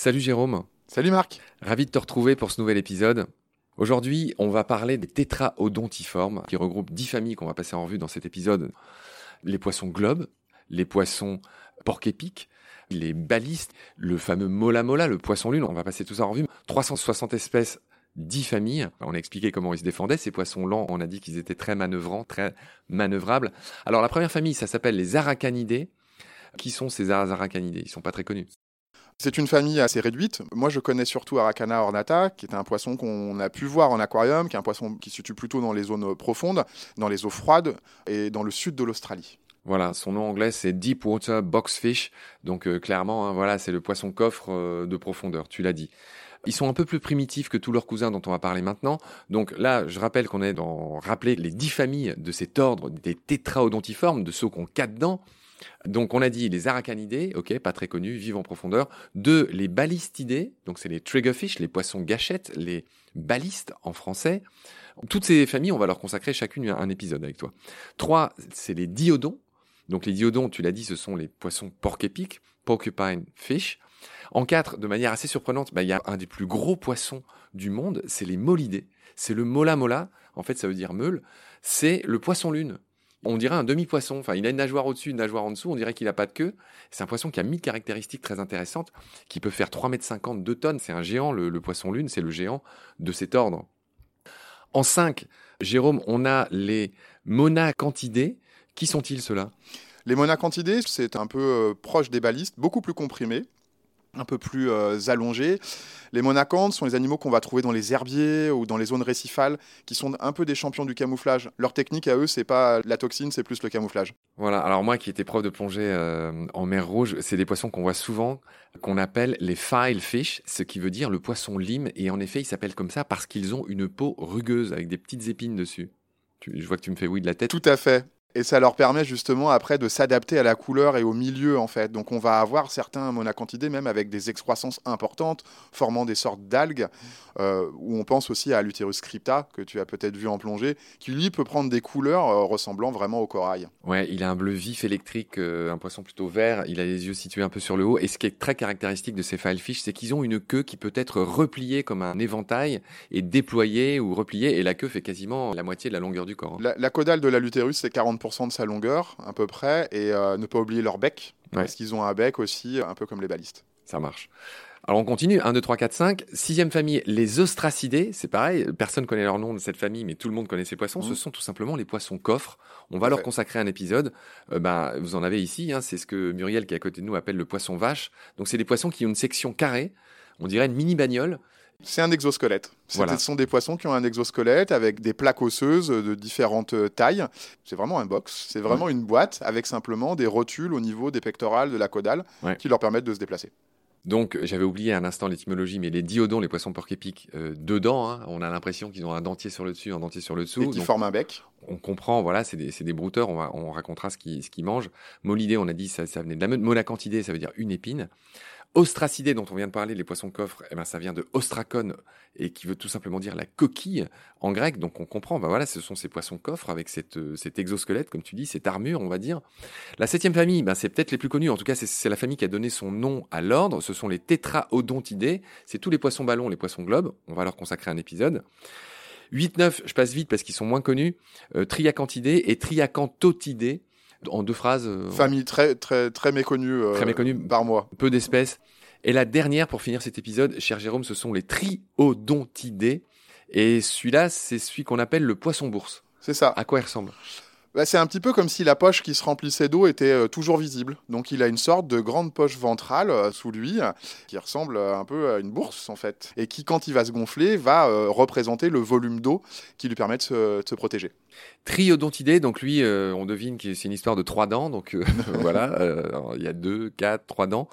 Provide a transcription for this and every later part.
Salut Jérôme. Salut Marc. Ravi de te retrouver pour ce nouvel épisode. Aujourd'hui, on va parler des tétraodontiformes qui regroupent dix familles qu'on va passer en revue dans cet épisode. Les poissons globes, les poissons porc-épics, les balistes, le fameux mola mola, le poisson lune. On va passer tout ça en revue. 360 espèces 10 familles. On a expliqué comment ils se défendaient. Ces poissons lents, on a dit qu'ils étaient très manœuvrants, très manœuvrables. Alors la première famille, ça s'appelle les aracanidés. Qui sont ces aracanidés Ils sont pas très connus. C'est une famille assez réduite. Moi, je connais surtout Aracana ornata, qui est un poisson qu'on a pu voir en aquarium, qui est un poisson qui se situe plutôt dans les zones profondes, dans les eaux froides et dans le sud de l'Australie. Voilà, son nom anglais c'est Deepwater Boxfish. Donc euh, clairement, hein, voilà, c'est le poisson coffre euh, de profondeur, tu l'as dit. Ils sont un peu plus primitifs que tous leurs cousins dont on va parler maintenant. Donc là, je rappelle qu'on est dans rappeler les dix familles de cet ordre des tétraodontiformes, de ceux qui ont quatre dents. Donc on a dit les aracanidés, ok, pas très connus, vivent en profondeur. Deux, les balistidés, donc c'est les triggerfish, les poissons gâchettes, les balistes en français. Toutes ces familles, on va leur consacrer chacune un épisode avec toi. Trois, c'est les diodons. Donc les diodons, tu l'as dit, ce sont les poissons porc-épics, porcupine fish. En quatre, de manière assez surprenante, bah, il y a un des plus gros poissons du monde, c'est les molidés. C'est le mola mola, en fait ça veut dire meule. C'est le poisson lune on dirait un demi-poisson. Enfin, il a une nageoire au-dessus, une nageoire en dessous. On dirait qu'il n'a pas de queue. C'est un poisson qui a mille caractéristiques très intéressantes, qui peut faire 3,50 m, 2 tonnes. C'est un géant, le, poisson lune, c'est le géant de cet ordre. En 5, Jérôme, on a les monacantidés. Qui sont-ils ceux-là? Les monacantidés, c'est un peu euh, proche des balistes, beaucoup plus comprimés un peu plus euh, allongés. Les monacantes sont les animaux qu'on va trouver dans les herbiers ou dans les zones récifales, qui sont un peu des champions du camouflage. Leur technique à eux, c'est pas la toxine, c'est plus le camouflage. Voilà. Alors moi, qui étais prof de plongée euh, en mer Rouge, c'est des poissons qu'on voit souvent, qu'on appelle les file fish, ce qui veut dire le poisson lime. Et en effet, ils s'appellent comme ça parce qu'ils ont une peau rugueuse avec des petites épines dessus. je vois que tu me fais oui de la tête. Tout à fait. Et ça leur permet justement après de s'adapter à la couleur et au milieu en fait. Donc on va avoir certains monacantidés même avec des excroissances importantes, formant des sortes d'algues, euh, où on pense aussi à l'utérus crypta, que tu as peut-être vu en plongée, qui lui peut prendre des couleurs euh, ressemblant vraiment au corail. Ouais, il a un bleu vif électrique, euh, un poisson plutôt vert, il a les yeux situés un peu sur le haut. Et ce qui est très caractéristique de ces filefish, c'est qu'ils ont une queue qui peut être repliée comme un éventail et déployée ou repliée, et la queue fait quasiment la moitié de la longueur du corps. Hein. La, la caudale de la l'utérus, c'est 40 de sa longueur, à peu près, et euh, ne pas oublier leur bec, parce qu'ils ont un bec aussi, un peu comme les balistes. Ça marche. Alors on continue, 1, 2, 3, 4, 5. Sixième famille, les ostracidés. C'est pareil, personne connaît leur nom de cette famille, mais tout le monde connaît ces poissons. Ce mmh. sont tout simplement les poissons coffres. On va leur consacrer un épisode. Euh, ben, vous en avez ici, hein, c'est ce que Muriel, qui est à côté de nous, appelle le poisson vache. Donc c'est des poissons qui ont une section carrée, on dirait une mini bagnole, c'est un exosquelette. Ce sont des poissons qui ont un exosquelette avec des plaques osseuses de différentes euh, tailles. C'est vraiment un box. C'est vraiment une boîte avec simplement des rotules au niveau des pectorales, de la caudale, qui leur permettent de se déplacer. Donc, j'avais oublié un instant l'étymologie, mais les diodons, les poissons porc-épics, euh, dedans, hein, on a l'impression qu'ils ont un dentier sur le dessus, un dentier sur le dessous. Et qui forment un bec. On comprend, voilà, c'est des, des, brouteurs, on, on racontera ce qu'ils mangent. Molidé, on a dit, ça, ça venait de la monacantidée, ça veut dire une épine. Ostracidés, dont on vient de parler, les poissons coffres, eh ben, ça vient de ostrakon, et qui veut tout simplement dire la coquille en grec. Donc on comprend, ben voilà, ce sont ces poissons coffres avec cette, euh, cet exosquelette, comme tu dis, cette armure, on va dire. La septième famille, ben, c'est peut-être les plus connus, en tout cas c'est la famille qui a donné son nom à l'ordre, ce sont les tétraodontidés, c'est tous les poissons ballons, les poissons globes, on va leur consacrer un épisode. 8-9, je passe vite parce qu'ils sont moins connus, euh, et triacanthotidés, en deux phrases. Euh, Famille très, très, très méconnue, euh, très méconnue par mois. Peu d'espèces. Et la dernière, pour finir cet épisode, cher Jérôme, ce sont les triodontidés. Et celui-là, c'est celui qu'on appelle le poisson bourse. C'est ça. À quoi il ressemble? Bah, c'est un petit peu comme si la poche qui se remplissait d'eau était euh, toujours visible. Donc il a une sorte de grande poche ventrale euh, sous lui qui ressemble euh, un peu à une bourse en fait. Et qui quand il va se gonfler va représenter le volume d'eau qui lui permet de se, protéger. Triodontidé, donc lui, on devine que c'est une histoire de trois dents. Donc voilà, il y a deux, quatre, trois dents.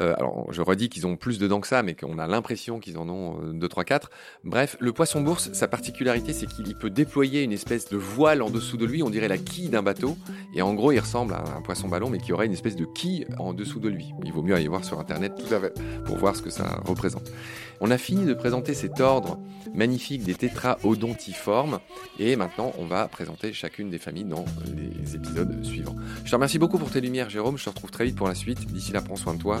Euh, alors, je redis qu'ils ont plus de dents que ça, mais qu'on a l'impression qu'ils en ont 2, 3, 4. Bref, le poisson bourse, sa particularité, c'est qu'il peut déployer une espèce de voile en dessous de lui, on dirait la quille d'un bateau. Et en gros, il ressemble à un poisson ballon, mais qui aurait une espèce de quille en dessous de lui. Il vaut mieux aller voir sur Internet Tout à fait. pour voir ce que ça représente. On a fini de présenter cet ordre magnifique des tétraodontiformes. Et maintenant, on va présenter chacune des familles dans les épisodes suivants. Je te remercie beaucoup pour tes lumières, Jérôme. Je te retrouve très vite pour la suite. D'ici là, prends soin de toi.